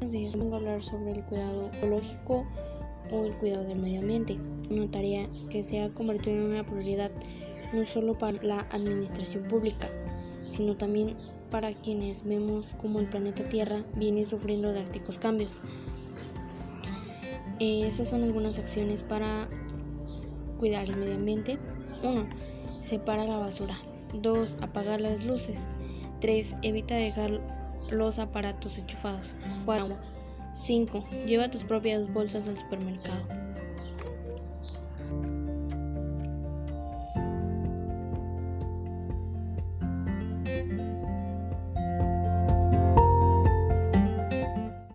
sencillas vengo a hablar sobre el cuidado ecológico o el cuidado del medio ambiente, una tarea que se ha convertido en una prioridad no solo para la administración pública, sino también para quienes vemos como el planeta Tierra viene sufriendo drásticos cambios. Eh, esas son algunas acciones para cuidar el medio ambiente. 1. Separa la basura. 2. Apagar las luces. 3. Evita dejar los aparatos enchufados. 4. 5. Lleva tus propias bolsas al supermercado.